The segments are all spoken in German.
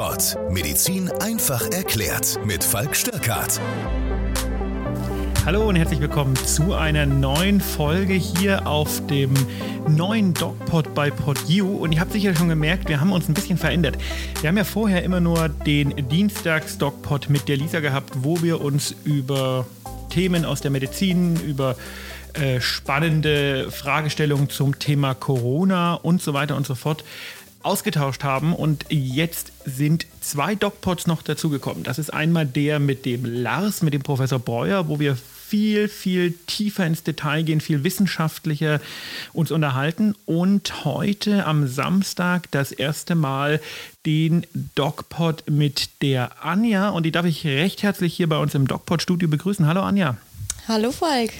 DocPod. Medizin einfach erklärt. Mit Falk Störkart. Hallo und herzlich willkommen zu einer neuen Folge hier auf dem neuen DocPod bei PodU. Und ihr habt sicher schon gemerkt, wir haben uns ein bisschen verändert. Wir haben ja vorher immer nur den Dienstags-DocPod mit der Lisa gehabt, wo wir uns über Themen aus der Medizin, über äh, spannende Fragestellungen zum Thema Corona und so weiter und so fort ausgetauscht haben und jetzt sind zwei DocPods noch dazugekommen. Das ist einmal der mit dem Lars, mit dem Professor Breuer, wo wir viel, viel tiefer ins Detail gehen, viel wissenschaftlicher uns unterhalten und heute am Samstag das erste Mal den DocPod mit der Anja und die darf ich recht herzlich hier bei uns im DocPod-Studio begrüßen. Hallo Anja. Hallo Falk.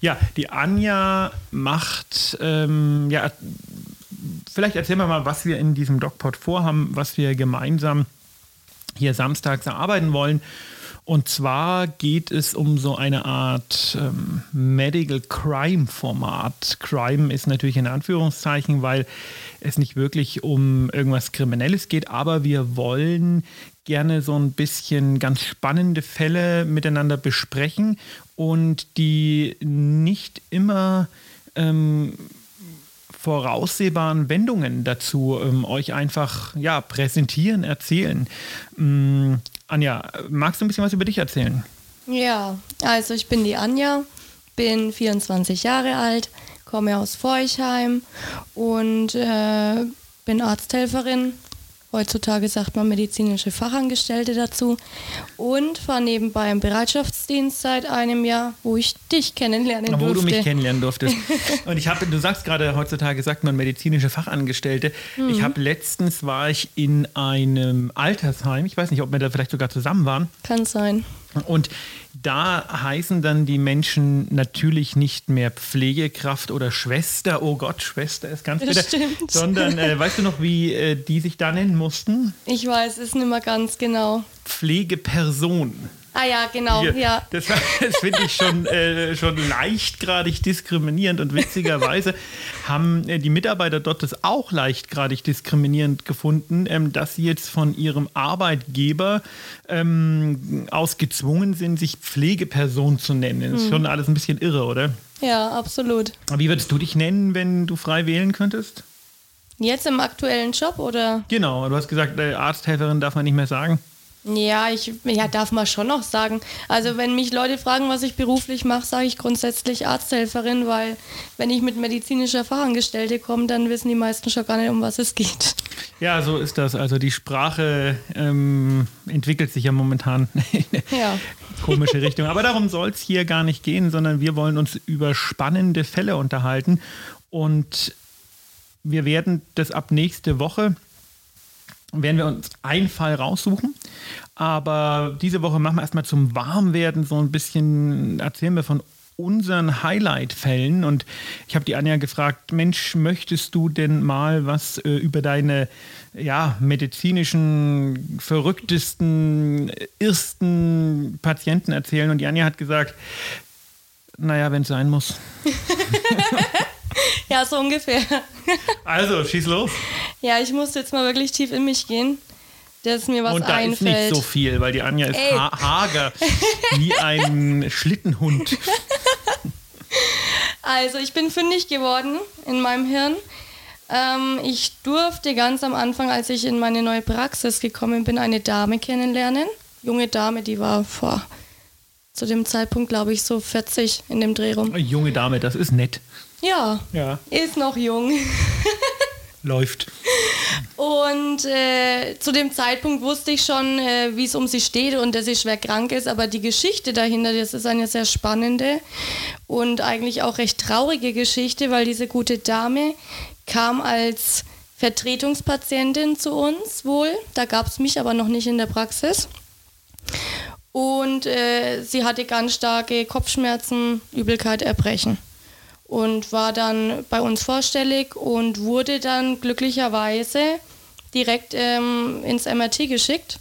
Ja, die Anja macht ähm, ja, vielleicht erzählen wir mal, was wir in diesem DocPod vorhaben, was wir gemeinsam hier samstags erarbeiten wollen. Und zwar geht es um so eine Art ähm, Medical Crime Format. Crime ist natürlich in Anführungszeichen, weil es nicht wirklich um irgendwas Kriminelles geht, aber wir wollen gerne so ein bisschen ganz spannende Fälle miteinander besprechen und die nicht immer ähm, voraussehbaren Wendungen dazu ähm, euch einfach ja, präsentieren, erzählen. Ähm, Anja, magst du ein bisschen was über dich erzählen? Ja, also ich bin die Anja, bin 24 Jahre alt, komme aus Forchheim und äh, bin Arzthelferin Heutzutage sagt man medizinische Fachangestellte dazu. Und war nebenbei im Bereitschaftsdienst seit einem Jahr, wo ich dich kennenlernen durfte. Wo du mich kennenlernen durftest. Und ich habe, du sagst gerade, heutzutage sagt man medizinische Fachangestellte. Mhm. Ich habe letztens war ich in einem Altersheim. Ich weiß nicht, ob wir da vielleicht sogar zusammen waren. Kann sein. Und da heißen dann die Menschen natürlich nicht mehr Pflegekraft oder Schwester, oh Gott, Schwester ist ganz bitter, sondern äh, weißt du noch, wie äh, die sich da nennen mussten? Ich weiß es nicht mehr ganz genau. Pflegeperson. Ah ja, genau, Hier. ja. Das, das finde ich schon, äh, schon leichtgradig diskriminierend und witzigerweise haben äh, die Mitarbeiter dort das auch leichtgradig diskriminierend gefunden, ähm, dass sie jetzt von ihrem Arbeitgeber ähm, aus gezwungen sind, sich Pflegeperson zu nennen. Das ist hm. schon alles ein bisschen irre, oder? Ja, absolut. Aber wie würdest du dich nennen, wenn du frei wählen könntest? Jetzt im aktuellen Job, oder? Genau, du hast gesagt, äh, Arzthelferin darf man nicht mehr sagen. Ja, ich ja, darf man schon noch sagen. Also wenn mich Leute fragen, was ich beruflich mache, sage ich grundsätzlich Arzthelferin, weil wenn ich mit medizinischer Fachangestellte komme, dann wissen die meisten schon gar nicht, um was es geht. Ja, so ist das. Also die Sprache ähm, entwickelt sich ja momentan in eine ja. komische Richtung. Aber darum soll es hier gar nicht gehen, sondern wir wollen uns über spannende Fälle unterhalten. Und wir werden das ab nächste Woche werden wir uns einen Fall raussuchen. Aber diese Woche machen wir erstmal zum Warmwerden so ein bisschen, erzählen wir von unseren Highlight-Fällen. Und ich habe die Anja gefragt, Mensch, möchtest du denn mal was äh, über deine ja, medizinischen, verrücktesten, ersten Patienten erzählen? Und die Anja hat gesagt, naja, wenn es sein muss. ja, so ungefähr. also, schieß los. Ja, ich muss jetzt mal wirklich tief in mich gehen, dass mir was Und da einfällt. ist nicht so viel, weil die Anja ist ha hager wie ein Schlittenhund. Also, ich bin fündig geworden in meinem Hirn. Ähm, ich durfte ganz am Anfang, als ich in meine neue Praxis gekommen bin, eine Dame kennenlernen. Junge Dame, die war vor zu dem Zeitpunkt, glaube ich, so 40 in dem Dreh rum. Junge Dame, das ist nett. Ja, ja. ist noch jung. Läuft. Und äh, zu dem Zeitpunkt wusste ich schon, äh, wie es um sie steht und dass sie schwer krank ist, aber die Geschichte dahinter, das ist eine sehr spannende und eigentlich auch recht traurige Geschichte, weil diese gute Dame kam als Vertretungspatientin zu uns wohl. Da gab es mich aber noch nicht in der Praxis. Und äh, sie hatte ganz starke Kopfschmerzen, Übelkeit, Erbrechen und war dann bei uns vorstellig und wurde dann glücklicherweise direkt ähm, ins MRT geschickt,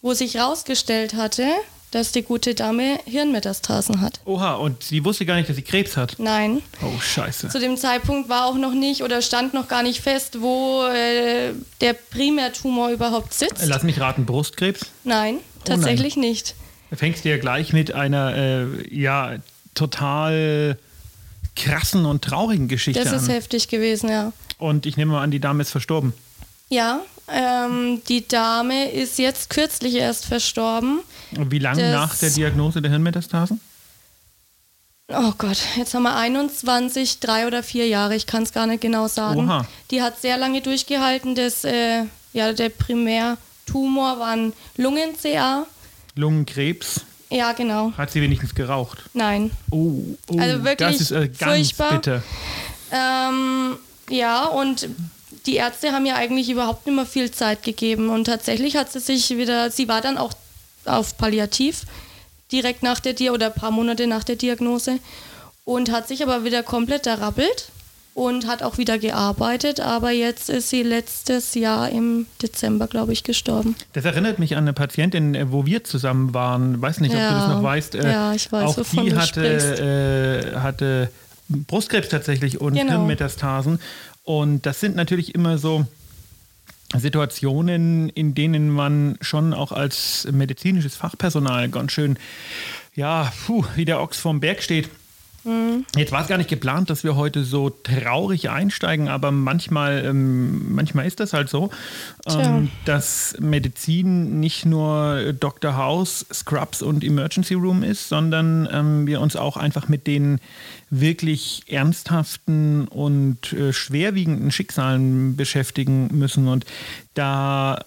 wo sich herausgestellt hatte, dass die gute Dame Hirnmetastasen hat. Oha, und sie wusste gar nicht, dass sie Krebs hat. Nein. Oh, scheiße. Zu dem Zeitpunkt war auch noch nicht oder stand noch gar nicht fest, wo äh, der Primärtumor überhaupt sitzt. Lass mich raten, Brustkrebs? Nein, tatsächlich nicht. Da fängst du ja gleich mit einer, äh, ja, total krassen und traurigen Geschichte Das ist an. heftig gewesen, ja. Und ich nehme mal an, die Dame ist verstorben. Ja, ähm, die Dame ist jetzt kürzlich erst verstorben. Und wie lange nach der Diagnose der Hirnmetastasen? Oh Gott, jetzt haben wir 21, drei oder vier Jahre, ich kann es gar nicht genau sagen. Oha. Die hat sehr lange durchgehalten. Das, äh, ja, der Primärtumor war ein Lungen-CA. Lungenkrebs. Ja, genau. Hat sie wenigstens geraucht? Nein. Oh, oh Also wirklich das ist äh, ganz furchtbar. bitter. Ähm, ja, und die Ärzte haben ja eigentlich überhaupt nicht mehr viel Zeit gegeben. Und tatsächlich hat sie sich wieder, sie war dann auch auf Palliativ, direkt nach der Dia oder ein paar Monate nach der Diagnose und hat sich aber wieder komplett errappelt und hat auch wieder gearbeitet. Aber jetzt ist sie letztes Jahr im Dezember, glaube ich, gestorben. Das erinnert mich an eine Patientin, äh, wo wir zusammen waren. Weiß nicht, ob du das Ja. noch weißt. Äh, Ja, ich weiß, Auch wovon die hatte, äh, hatte Brustkrebs tatsächlich und Genau. Hirnmetastasen. Und das sind natürlich immer so Situationen, in denen man schon auch als medizinisches Fachpersonal ganz schön, ja, puh, wie der Ochs vom Berg steht. Jetzt war es gar nicht geplant, dass wir heute so traurig einsteigen, aber manchmal, ähm, manchmal ist das halt so, ähm, dass Medizin nicht nur Dr. House, Scrubs und Emergency Room ist, sondern ähm, wir uns auch einfach mit den wirklich ernsthaften und äh, schwerwiegenden Schicksalen beschäftigen müssen. Und da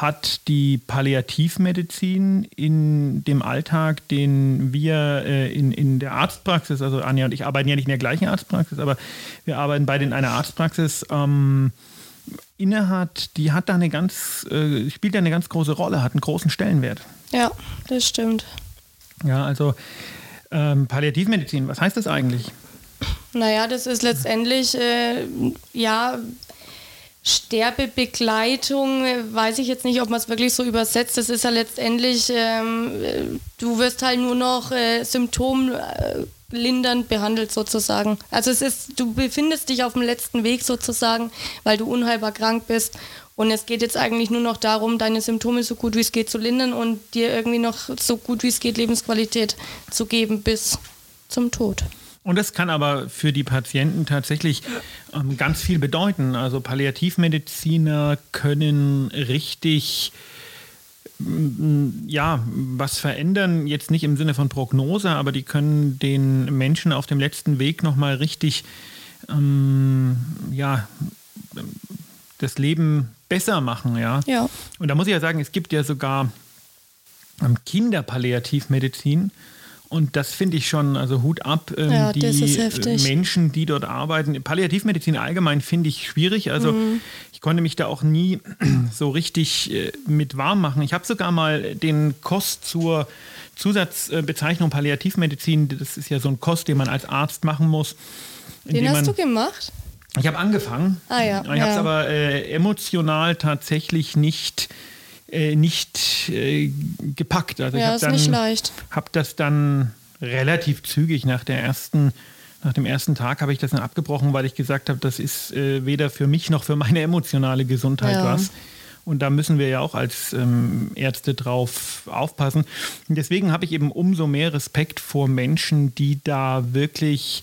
hat die Palliativmedizin in dem Alltag, den wir äh, in, in der Arztpraxis, also Anja und ich arbeiten ja nicht in der gleichen Arztpraxis, aber wir arbeiten beide in einer Arztpraxis, ähm, innehat, die hat da eine ganz, äh, spielt da eine ganz große Rolle, hat einen großen Stellenwert. Ja, das stimmt. Ja, also ähm, Palliativmedizin, was heißt das eigentlich? Naja, das ist letztendlich, äh, ja, Sterbebegleitung, weiß ich jetzt nicht, ob man es wirklich so übersetzt. Das ist ja letztendlich, ähm, äh, du wirst halt nur noch äh, symptomlindernd behandelt sozusagen. Also es ist, du befindest dich auf dem letzten Weg sozusagen, weil du unheilbar krank bist. Und es geht jetzt eigentlich nur noch darum, deine Symptome so gut wie es geht zu lindern und dir irgendwie noch so gut wie es geht Lebensqualität zu geben bis zum Tod. Und das kann aber für die Patienten tatsächlich ähm, ganz viel bedeuten. Also Palliativmediziner können richtig mm, ja, was verändern, jetzt nicht im Sinne von Prognose, aber die können den Menschen auf dem letzten Weg nochmal richtig ähm, ja, das Leben besser machen, ja. Ja. Und da muss ich ja sagen, es gibt ja sogar ähm, Kinderpalliativmedizin. Und das finde ich schon, also Hut ab, ähm, Ja, die äh. Menschen, die dort arbeiten. Palliativmedizin allgemein finde ich schwierig. Also Mhm. ich konnte mich da auch nie so richtig äh, mit warm machen. Ich habe sogar mal den Kost zur Zusatzbezeichnung Palliativmedizin, das ist ja so ein Kost, den man als Arzt machen muss. Den hast man, du gemacht? ich habe angefangen. Ah ja, Ich habe es aber äh, emotional tatsächlich nicht, äh, nicht äh, gepackt. Also ich Ja, habe ist dann nicht leicht. habe das dann relativ zügig nach der ersten nach dem ersten Tag habe ich das dann abgebrochen, weil ich gesagt habe, das ist äh, weder für mich noch für meine emotionale Gesundheit Ja. was. Und da müssen wir ja auch als ähm, Ärzte drauf aufpassen. Und deswegen habe ich eben umso mehr Respekt vor Menschen, die da wirklich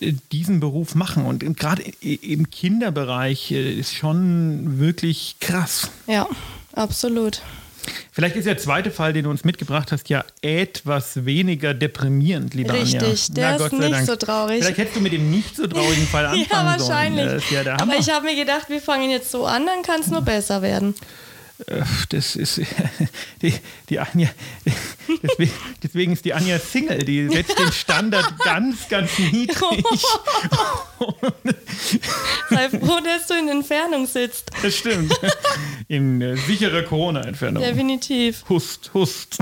äh, diesen Beruf machen. Und gerade im Kinderbereich äh, ist schon wirklich krass. Ja, absolut. Vielleicht ist der zweite Fall, den du uns mitgebracht hast, ja etwas weniger deprimierend, lieber Anja. Richtig, der ist nicht so traurig. Vielleicht hättest du mit dem nicht so traurigen Fall anfangen Ja, sollen. wahrscheinlich. Ist ja Hammer. Aber ich habe mir gedacht, wir fangen jetzt so an, dann kann es nur besser werden. Äh, das ist die, die Anja. Deswegen, deswegen ist die Anja Single. Die setzt den Standard ganz, ganz niedrig. Sei froh, dass du in Entfernung sitzt. Das stimmt. In äh, sicherer Corona-Entfernung. Definitiv. Hust, hust.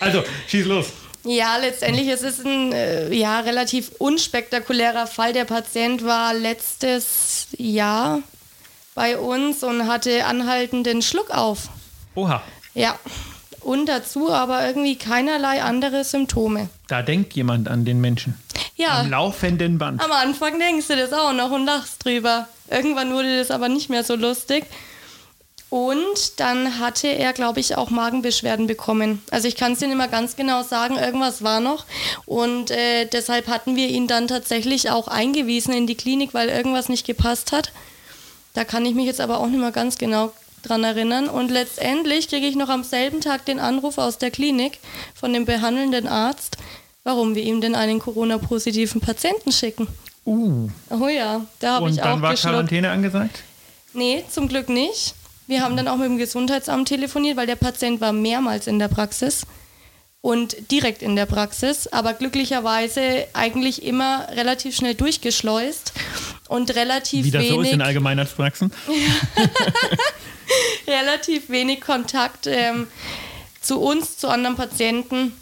Also, schieß los. Ja, letztendlich es ist ein äh, ja, relativ unspektakulärer Fall. Der Patient war letztes Jahr bei uns und hatte anhaltenden Schluck auf. Oha. Ja. Und dazu aber irgendwie keinerlei andere Symptome. Da denkt jemand an den Menschen. Ja. Am laufenden Band. Am Anfang denkst du das auch noch und lachst drüber. Irgendwann wurde das aber nicht mehr so lustig. Und dann hatte er, glaube ich, auch Magenbeschwerden bekommen. Also ich kann es dir nicht mehr ganz genau sagen, irgendwas war noch. Und äh, deshalb hatten wir ihn dann tatsächlich auch eingewiesen in die Klinik, weil irgendwas nicht gepasst hat. Da kann ich mich jetzt aber auch nicht mehr ganz genau dran erinnern. Und letztendlich kriege ich noch am selben Tag den Anruf aus der Klinik von dem behandelnden Arzt, warum wir ihm denn einen Corona-positiven Patienten schicken. Uh. Oh ja, da habe ich Und auch dann war geschluckt. Quarantäne angesagt? Nee, zum Glück nicht. Wir haben dann auch mit dem Gesundheitsamt telefoniert, weil der Patient war mehrmals in der Praxis und direkt in der Praxis, aber glücklicherweise eigentlich immer relativ schnell durchgeschleust und relativ Wie das so ist wenig, in Allgemeinarztpraxen. relativ wenig Kontakt ähm, zu uns, zu anderen Patienten.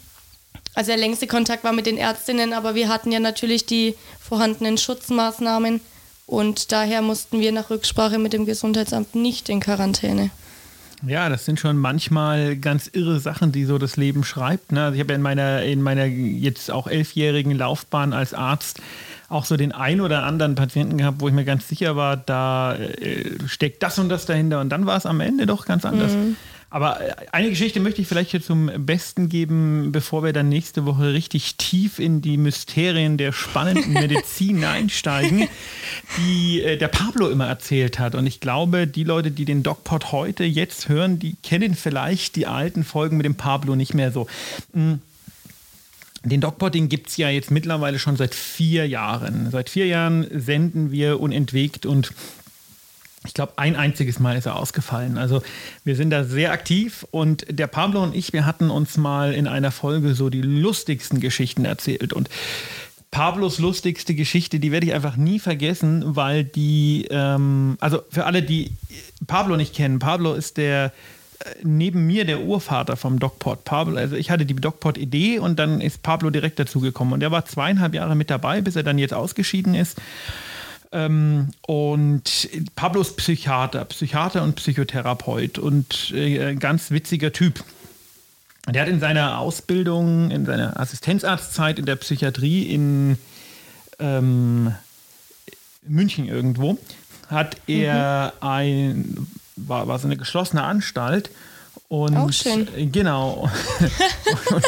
Also der längste Kontakt war mit den Ärztinnen, aber wir hatten ja natürlich die vorhandenen Schutzmaßnahmen und daher mussten wir nach Rücksprache mit dem Gesundheitsamt nicht in Quarantäne. Ja, das sind schon manchmal ganz irre Sachen, die so das Leben schreibt. Ne? Also ich habe ja in meiner, in meiner jetzt auch elfjährigen Laufbahn als Arzt auch so den ein oder anderen Patienten gehabt, wo ich mir ganz sicher war, da äh, steckt das und das dahinter. Und dann war es am Ende doch ganz anders. Aber äh, eine Geschichte möchte ich vielleicht hier zum Besten geben, bevor wir dann nächste Woche richtig tief in die Mysterien der spannenden Medizin einsteigen, die äh, der Pablo immer erzählt hat. Und ich glaube, die Leute, die den DocPod heute jetzt hören, die kennen vielleicht die alten Folgen mit dem Pablo nicht mehr so. Mm. Den DocPod, den gibt es ja jetzt mittlerweile schon seit vier Jahren. Seit vier Jahren senden wir unentwegt und ich glaube, ein einziges Mal ist er ausgefallen. Also wir sind da sehr aktiv und der Pablo und ich, wir hatten uns mal in einer Folge so die lustigsten Geschichten erzählt und Pablos lustigste Geschichte, die werde ich einfach nie vergessen, weil die, ähm, also für alle, die Pablo nicht kennen, Pablo ist der neben mir der Urvater vom DocPod. Pablo, also ich hatte die DocPod-Idee und dann ist Pablo direkt dazugekommen und er war zweieinhalb Jahre mit dabei, bis er dann jetzt ausgeschieden ist. Ähm, und Pablo ist Psychiater, Psychiater und Psychotherapeut und äh, ein ganz witziger Typ. Der hat in seiner Ausbildung, in seiner Assistenzarztzeit in der Psychiatrie in ähm, München irgendwo, hat er ein, war, war so eine geschlossene Anstalt. Und, Auch schön. Genau. und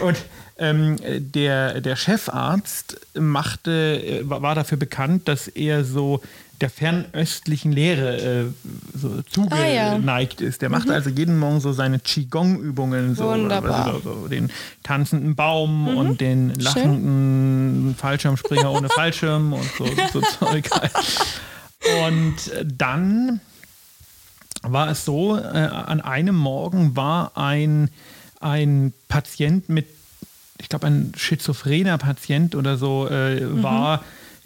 und ähm, der, der Chefarzt machte, äh, war dafür bekannt, dass er so der fernöstlichen Lehre äh, so zugeneigt ist. Der machte also jeden Morgen so seine Qigong-Übungen, so, Wunderbar. so, den tanzenden Baum und den lachenden Fallschirmspringer ohne Fallschirm und so, so Zeug. halt. Und dann war es so, äh, an einem Morgen war ein, ein Patient mit, ich glaube ein schizophrener Patient oder so, äh, war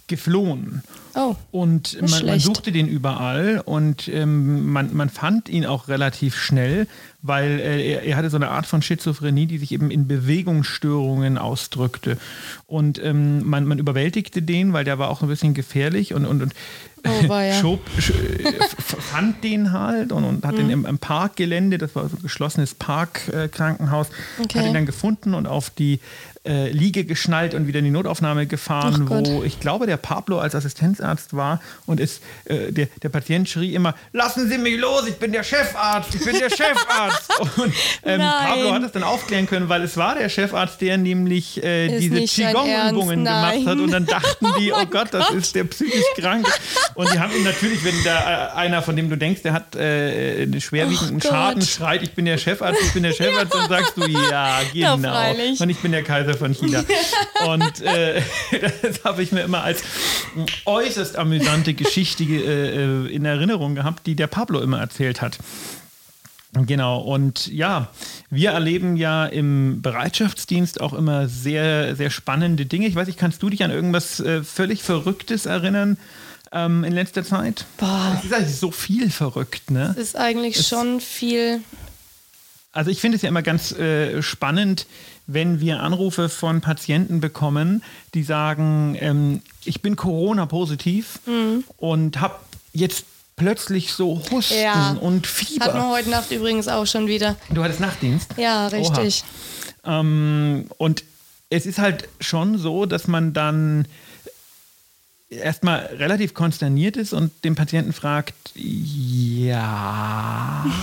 geflohen. Oh, Und man, man suchte den überall und ähm, man, man fand ihn auch relativ schnell, weil äh, er, er hatte so eine Art von Schizophrenie, die sich eben in Bewegungsstörungen ausdrückte. Und ähm, man, man überwältigte den, weil der war auch ein bisschen gefährlich und, und, und Oh, weia. schob, sch, äh, fand den halt und, und hat Mhm. den im, im Parkgelände, das war so ein geschlossenes Parkkrankenhaus, Okay. hat ihn dann gefunden und auf die äh, Liege geschnallt und wieder in die Notaufnahme gefahren, wo ich glaube, der Pablo als Assistenzarzt war und ist, äh, der, der Patient schrie immer, lassen Sie mich los, ich bin der Chefarzt, ich bin der Chefarzt. und ähm. Pablo hat es dann aufklären können, weil es war der Chefarzt, der nämlich äh, diese Qigong-Übungen gemacht hat und dann dachten die, oh, mein Gott, das ist der psychisch krank. Und die haben ihn natürlich, wenn da äh, einer, von dem du denkst, der hat äh, einen schwerwiegenden Oh. Schaden, schreit, ich bin der Chefarzt, ich bin der Chefarzt, dann sagst du, ja, genau. und ich bin der Kaiser von China. Und äh, das habe ich mir immer als äußerst amüsante Geschichte äh, in Erinnerung gehabt, die der Pablo immer erzählt hat. Genau, und ja, wir erleben ja im Bereitschaftsdienst auch immer sehr, sehr spannende Dinge. Ich weiß nicht, kannst du dich an irgendwas äh, völlig Verrücktes erinnern ähm, in letzter Zeit? Boah. Es ist eigentlich so viel verrückt, ne? das ist eigentlich schon viel. Also ich finde es ja immer ganz äh, spannend, wenn wir Anrufe von Patienten bekommen, die sagen, ähm, ich bin Corona-positiv und habe jetzt plötzlich so Husten Ja. und Hat man Fieber. heute Nacht übrigens auch schon wieder. Du hattest Nachtdienst? Ja, richtig. Ähm, und es ist halt schon so, dass man dann erstmal relativ konsterniert ist und den Patienten fragt, ja.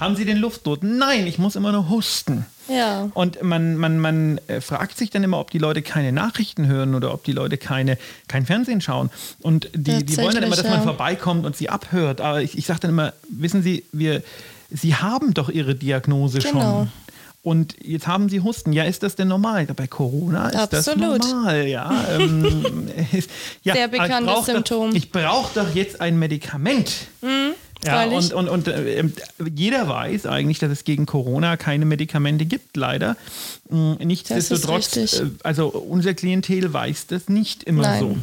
Haben Sie den Luftnot? Nein, ich muss immer nur husten. Ja. Und man, man, man äh, fragt sich dann immer, ob die Leute keine Nachrichten hören oder ob die Leute keine, kein Fernsehen schauen. Und die, die wollen dann immer, dass man vorbeikommt und sie abhört. Aber ich, ich sage dann immer, wissen Sie, wir, Sie haben doch Ihre Diagnose Genau. schon. Und jetzt haben Sie Husten. Ja, ist das denn normal? Bei Corona ist Absolut. das normal. Ja, ähm, ist, ja Sehr ich bekanntes brauch Symptom. Doch, ich brauche doch jetzt ein Medikament. Ja, und, und, und äh, jeder weiß eigentlich, dass es gegen Corona keine Medikamente gibt, leider. Mm, Nichtsdestotrotz, äh, also unser Klientel weiß das nicht immer Nein. so.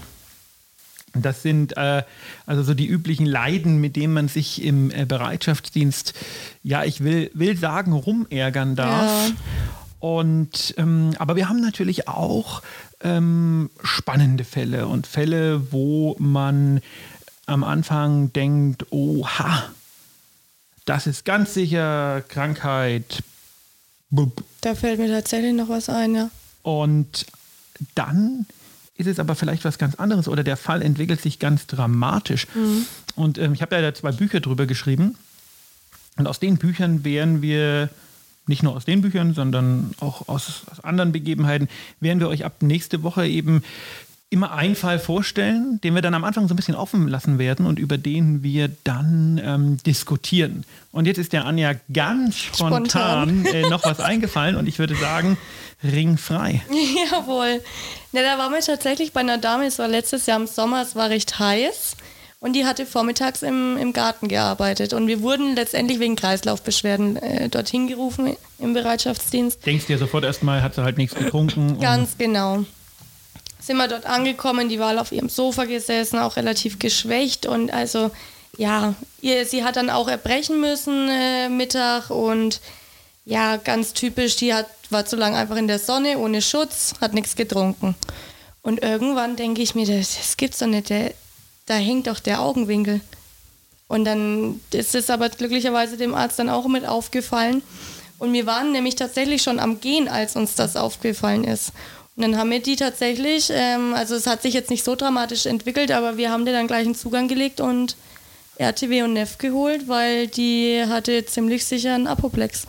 Das sind äh, also so die üblichen Leiden, mit denen man sich im äh, Bereitschaftsdienst, ja, ich will, will sagen, rumärgern darf. Ja. Und ähm, aber wir haben natürlich auch ähm, spannende Fälle und Fälle, wo man am Anfang denkt, oha, das ist ganz sicher Krankheit. Bup. Da fällt mir tatsächlich noch was ein, ja. Und dann ist es aber vielleicht was ganz anderes oder der Fall entwickelt sich ganz dramatisch. Und ähm, ich habe da zwei Bücher drüber geschrieben. Und aus den Büchern werden wir, nicht nur aus den Büchern, sondern auch aus, aus anderen Begebenheiten, werden wir euch ab nächste Woche eben immer einen Fall vorstellen, den wir dann am Anfang so ein bisschen offen lassen werden und über den wir dann ähm, diskutieren. Und jetzt ist der Anja ganz spontan, Spontan. äh, noch was eingefallen und ich würde sagen, ringfrei. Jawohl. Ja, da waren wir tatsächlich bei einer Dame, es war letztes Jahr im Sommer, es war recht heiß. Und die hatte vormittags im, im Garten gearbeitet. Und wir wurden letztendlich wegen Kreislaufbeschwerden äh, dorthin gerufen im Bereitschaftsdienst. Denkst dir sofort erstmal, hat sie halt nichts getrunken. Ganz genau. Sind wir dort angekommen, die war auf ihrem Sofa gesessen, auch relativ geschwächt und also ja, ihr, sie hat dann auch erbrechen müssen äh, Mittag und ja, ganz typisch, die hat, war zu lange einfach in der Sonne, ohne Schutz, hat nichts getrunken. Und irgendwann denke ich mir, das, das gibt's doch nicht, der, da hängt doch der Augenwinkel. Und dann ist es aber glücklicherweise dem Arzt dann auch mit aufgefallen. Und wir waren nämlich tatsächlich schon am Gehen, als uns das aufgefallen ist. Und dann haben wir die tatsächlich, ähm, also es hat sich jetzt nicht so dramatisch entwickelt, aber wir haben dir dann gleich einen Zugang gelegt und RTW und NEF geholt, weil die hatte ziemlich sicher einen Apoplex.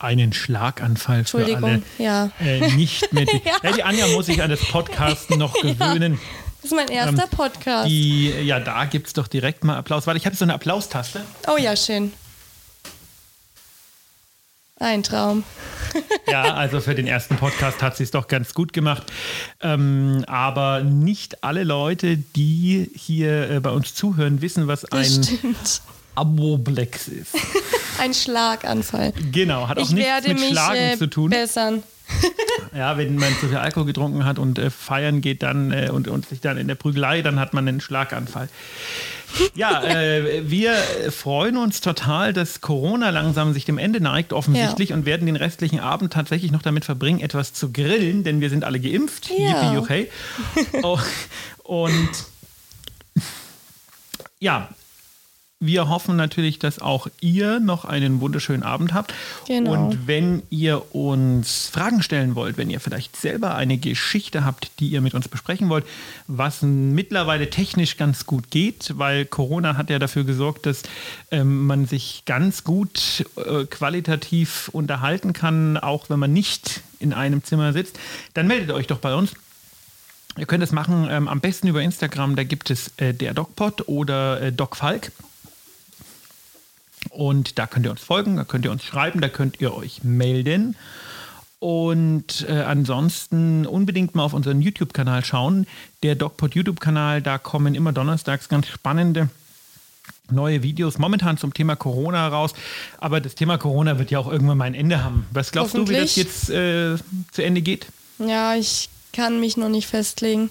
Einen Schlaganfall für alle Entschuldigung, ja. äh, nicht mit. Ja. ja. Die Anja muss sich an das Podcasten noch gewöhnen. Das ist mein erster Podcast. Ähm, Die, ja, da gibt es doch direkt mal Applaus. Warte, ich habe so eine Applaustaste. Oh ja, schön. Ein Traum. Ja, also für den ersten Podcast hat sie es doch ganz gut gemacht. Ähm, aber nicht alle Leute, die hier äh, bei uns zuhören, wissen, was Das ein stimmt. Apoplex ist. Ein Schlaganfall. Genau, hat auch Ich nichts mit mich Schlagen äh, zu tun. bessern. Ja, wenn man zu viel Alkohol getrunken hat und äh, feiern geht dann äh, und, und sich dann in der Prügelei, dann hat man einen Schlaganfall. Ja, äh, wir freuen uns total, dass Corona langsam sich dem Ende neigt, offensichtlich, und werden den restlichen Abend tatsächlich noch damit verbringen, etwas zu grillen, denn wir sind alle geimpft. Ja. Yippie, okay. oh, und ja, wir hoffen natürlich, dass auch ihr noch einen wunderschönen Abend habt. Genau. Und wenn ihr uns Fragen stellen wollt, wenn ihr vielleicht selber eine Geschichte habt, die ihr mit uns besprechen wollt, was mittlerweile technisch ganz gut geht, weil Corona hat ja dafür gesorgt, dass ähm, man sich ganz gut äh, qualitativ unterhalten kann, auch wenn man nicht in einem Zimmer sitzt, dann meldet euch doch bei uns. Ihr könnt es machen ähm, am besten über Instagram, da gibt es äh, der DocPod oder äh, DocFalk. Und da könnt ihr uns folgen, da könnt ihr uns schreiben, da könnt ihr euch melden. Und äh, ansonsten unbedingt mal auf unseren YouTube-Kanal schauen. Der DocPod YouTube-Kanal, da kommen immer donnerstags ganz spannende neue Videos momentan zum Thema Corona raus. Aber das Thema Corona wird ja auch irgendwann mal ein Ende haben. Was glaubst du, wie das jetzt äh, zu Ende geht? Ja, ich kann mich noch nicht festlegen.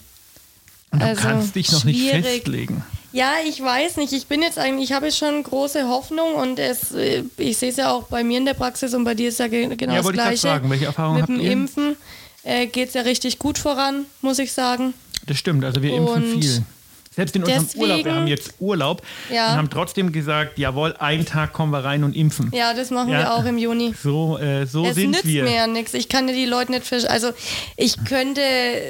Und du Also, kannst dich noch nicht festlegen. Ja, ich weiß nicht. Ich bin jetzt eigentlich, ich habe jetzt schon große Hoffnung und es, äh, ich sehe es ja auch bei mir in der Praxis und bei dir ist ja ge- genau Ja, das wollte ich Gleiche. fragen, welche Erfahrungen Mit habt dem ihr? Impfen äh, geht es ja richtig gut voran, muss ich sagen. Das stimmt, also wir impfen Und viel. Selbst in unserem Deswegen- Urlaub, wir haben jetzt Urlaub Ja. und haben trotzdem gesagt, jawohl, einen Tag kommen wir rein und impfen. Ja, das machen Ja. wir auch im Juni. So, äh, so Es sind nützt wir. mir ja nichts. Ich kann ja die Leute nicht verstehen. Also ich könnte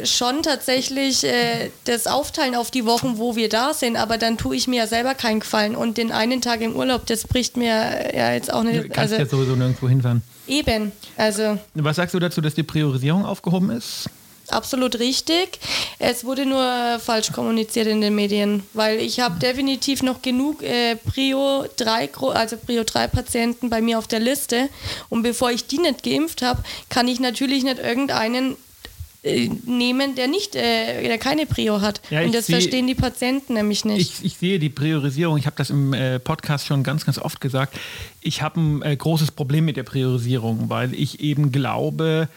schon tatsächlich äh, das aufteilen auf die Wochen, wo wir da sind, aber dann tue ich mir ja selber keinen Gefallen. Und den einen Tag im Urlaub, das bricht mir ja jetzt auch Du nicht. kannst Also ja sowieso nirgendwo hinfahren. eben. Also Was sagst du dazu, dass die Priorisierung aufgehoben ist? Absolut richtig. Es wurde nur falsch kommuniziert in den Medien, weil ich habe definitiv noch genug äh, Prio 3, Gro- also Prio 3 Patienten bei mir auf der Liste. Und bevor ich die nicht geimpft habe, kann ich natürlich nicht irgendeinen äh, nehmen, der nicht, äh, der keine Prio hat. Ja, Und das seh- verstehen die Patienten nämlich nicht. Ich, ich sehe die Priorisierung, ich habe das im äh, Podcast schon ganz, ganz oft gesagt. Ich habe ein äh, großes Problem mit der Priorisierung, weil ich eben glaube,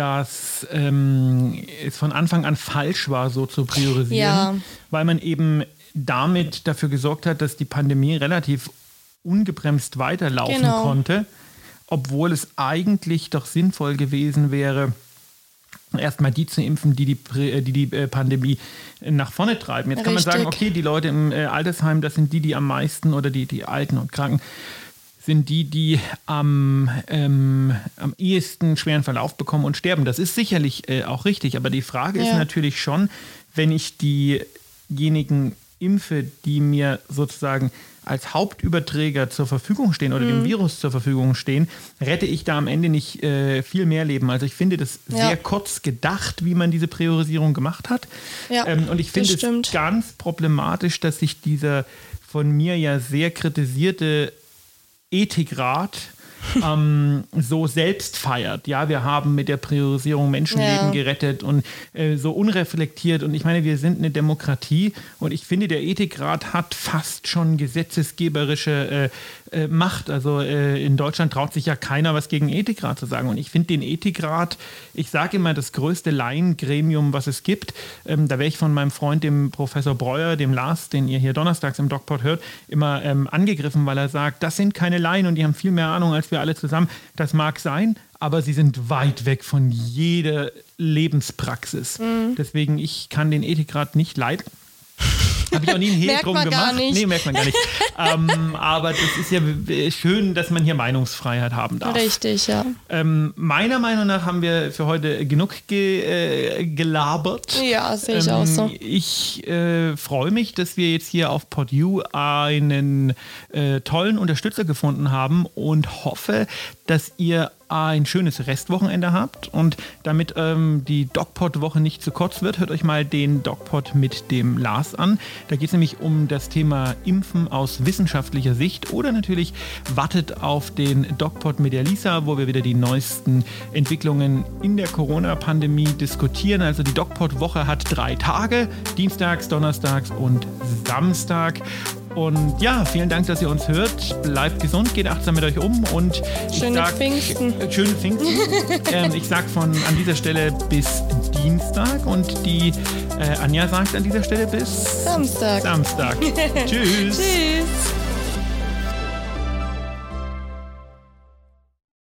dass ähm, es von Anfang an falsch war, so zu priorisieren, Ja. weil man eben damit dafür gesorgt hat, dass die Pandemie relativ ungebremst weiterlaufen Genau. konnte, obwohl es eigentlich doch sinnvoll gewesen wäre, erstmal die zu impfen, die die, äh, die, die äh, Pandemie nach vorne treiben. Jetzt kann man sagen, Richtig. okay, die Leute im äh, Altersheim, das sind die, die am meisten oder die, die Alten und Kranken, sind die, die am, ähm, am ehesten schweren Verlauf bekommen und sterben. Das ist sicherlich äh, auch richtig, aber die Frage ist Ja. natürlich schon, wenn ich diejenigen impfe, die mir sozusagen als Hauptüberträger zur Verfügung stehen oder Mhm. dem Virus zur Verfügung stehen, rette ich da am Ende nicht äh, viel mehr Leben. Also ich finde das Ja. sehr kurz gedacht, wie man diese Priorisierung gemacht hat. Ja, ähm, und ich finde es ganz problematisch, dass sich dieser von mir ja sehr kritisierte Ethikrat ähm, so selbst feiert. Ja, wir haben mit der Priorisierung Menschenleben Ja. gerettet und äh, so unreflektiert. Und ich meine, wir sind eine Demokratie und ich finde, der Ethikrat hat fast schon gesetzesgeberische äh, Macht. Also äh, in Deutschland traut sich ja keiner, was gegen Ethikrat zu sagen. Und ich finde den Ethikrat, ich sage immer, das größte Laiengremium, was es gibt. Ähm, da wäre ich von meinem Freund, dem Professor Breuer, dem Lars, den ihr hier donnerstags im DocPod hört, immer ähm, angegriffen, weil er sagt, das sind keine Laien und die haben viel mehr Ahnung als wir alle zusammen. Das mag sein, aber sie sind weit weg von jeder Lebenspraxis. Mhm. Deswegen, ich kann den Ethikrat nicht leiden. Habe ich auch nie einen Hehl Merkt drum man gar gemacht. nicht. Nee, merkt man gar nicht. ähm, aber das ist ja schön, dass man hier Meinungsfreiheit haben darf. Richtig, ja. Ähm, meiner Meinung nach haben wir für heute genug ge äh, gelabert. Ja, sehe ich auch so. Ich äh, freue mich, dass wir jetzt hier auf PodU einen äh, tollen Unterstützer gefunden haben und hoffe, dass ihr ein schönes Restwochenende habt und damit ähm, die DocPod-Woche nicht zu kurz wird, hört euch mal den DocPod mit dem Lars an. Da geht es nämlich um das Thema Impfen aus wissenschaftlicher Sicht oder natürlich wartet auf den DocPod mit der Lisa, wo wir wieder die neuesten Entwicklungen in der Corona-Pandemie diskutieren. Also die DocPod-Woche hat drei Tage, dienstags, donnerstags und Samstag. Und ja, vielen Dank, dass ihr uns hört. Bleibt gesund, geht achtsam mit euch um und ich Schöne sag, Pfingsten. Äh, schöne Pfingsten. ähm, ich sag von an dieser Stelle bis Dienstag und die äh, Anja sagt an dieser Stelle bis Samstag. Samstag. Tschüss. Tschüss.